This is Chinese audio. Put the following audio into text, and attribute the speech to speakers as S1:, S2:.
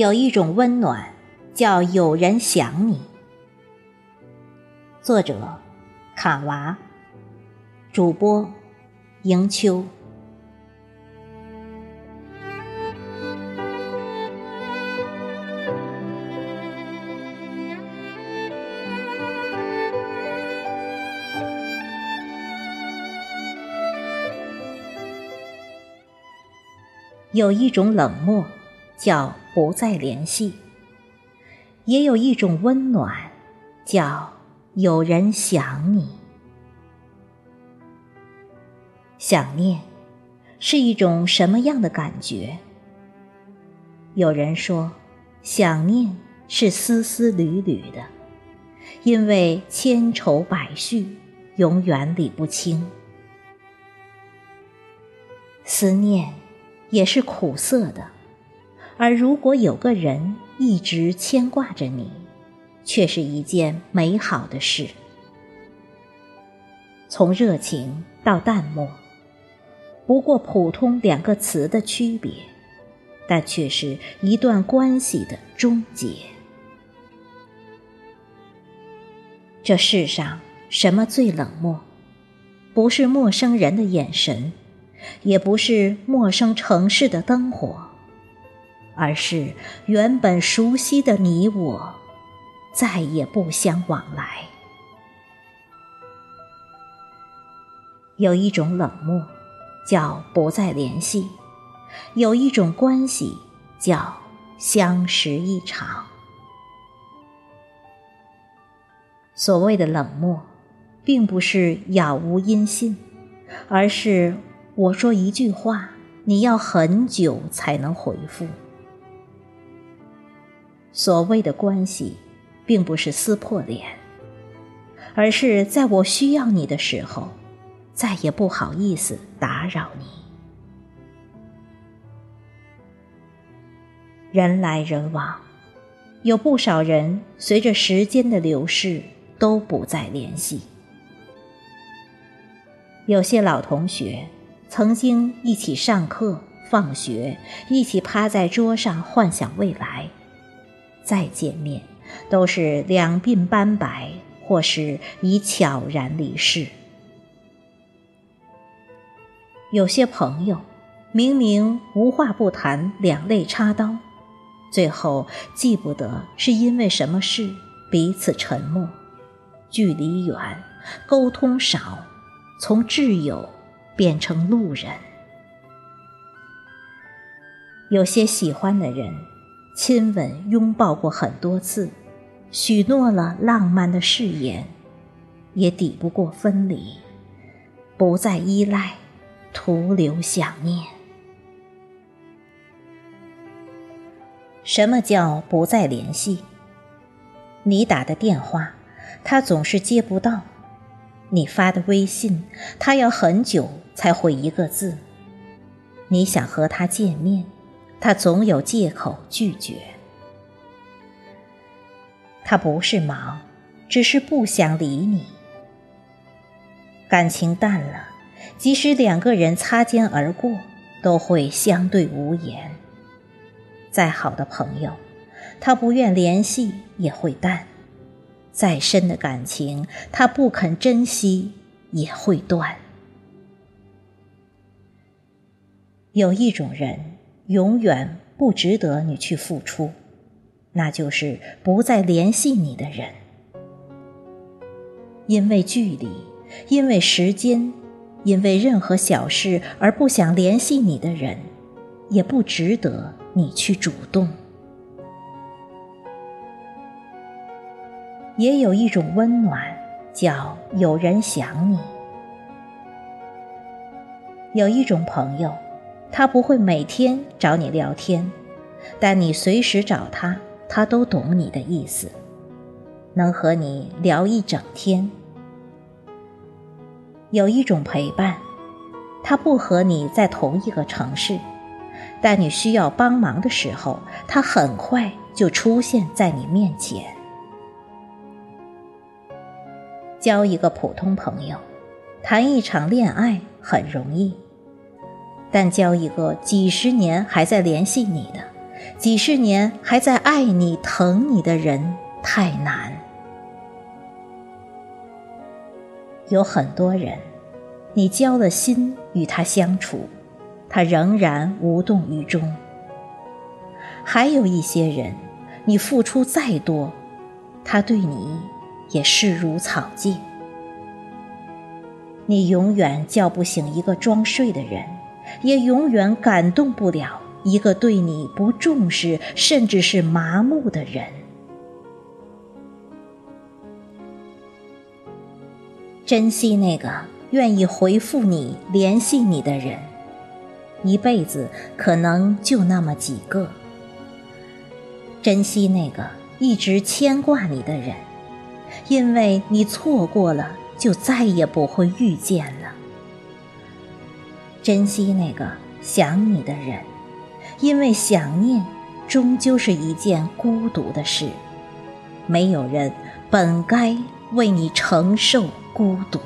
S1: 有一种温暖，叫有人想你。作者：卡娃，主播：迎秋。有一种冷漠。叫不再联系，也有一种温暖，叫有人想你。想念是一种什么样的感觉？有人说，想念是丝丝缕缕的，因为千愁百绪，永远理不清。思念也是苦涩的。而如果有个人一直牵挂着你，却是一件美好的事。从热情到淡漠，不过普通两个词的区别，但却是一段关系的终结。这世上什么最冷漠？不是陌生人的眼神，也不是陌生城市的灯火。而是原本熟悉的你我，再也不相往来。有一种冷漠，叫不再联系；有一种关系，叫相识一场。所谓的冷漠，并不是杳无音信，而是我说一句话，你要很久才能回复。所谓的关系，并不是撕破脸，而是在我需要你的时候，再也不好意思打扰你。人来人往，有不少人随着时间的流逝都不再联系。有些老同学曾经一起上课、放学，一起趴在桌上幻想未来。再见面，都是两鬓斑白，或是已悄然离世。有些朋友，明明无话不谈，两肋插刀，最后记不得是因为什么事，彼此沉默，距离远，沟通少，从挚友变成路人。有些喜欢的人。亲吻、拥抱过很多次，许诺了浪漫的誓言，也抵不过分离。不再依赖，徒留想念。什么叫不再联系？你打的电话，他总是接不到；你发的微信，他要很久才回一个字。你想和他见面。他总有借口拒绝。他不是忙，只是不想理你。感情淡了，即使两个人擦肩而过，都会相对无言。再好的朋友，他不愿联系也会淡；再深的感情，他不肯珍惜也会断。有一种人。永远不值得你去付出，那就是不再联系你的人。因为距离，因为时间，因为任何小事而不想联系你的人，也不值得你去主动。也有一种温暖，叫有人想你。有一种朋友。他不会每天找你聊天，但你随时找他，他都懂你的意思，能和你聊一整天。有一种陪伴，他不和你在同一个城市，但你需要帮忙的时候，他很快就出现在你面前。交一个普通朋友，谈一场恋爱很容易。但交一个几十年还在联系你的，几十年还在爱你、疼你的人太难。有很多人，你交了心与他相处，他仍然无动于衷；还有一些人，你付出再多，他对你也视如草芥。你永远叫不醒一个装睡的人，也永远感动不了一个对你不重视甚至是麻木的人。珍惜那个愿意回复你、联系你的人，一辈子可能就那么几个。珍惜那个一直牵挂你的人，因为你错过了。就再也不会遇见了。珍惜那个想你的人，因为想念终究是一件孤独的事，没有人本该为你承受孤独。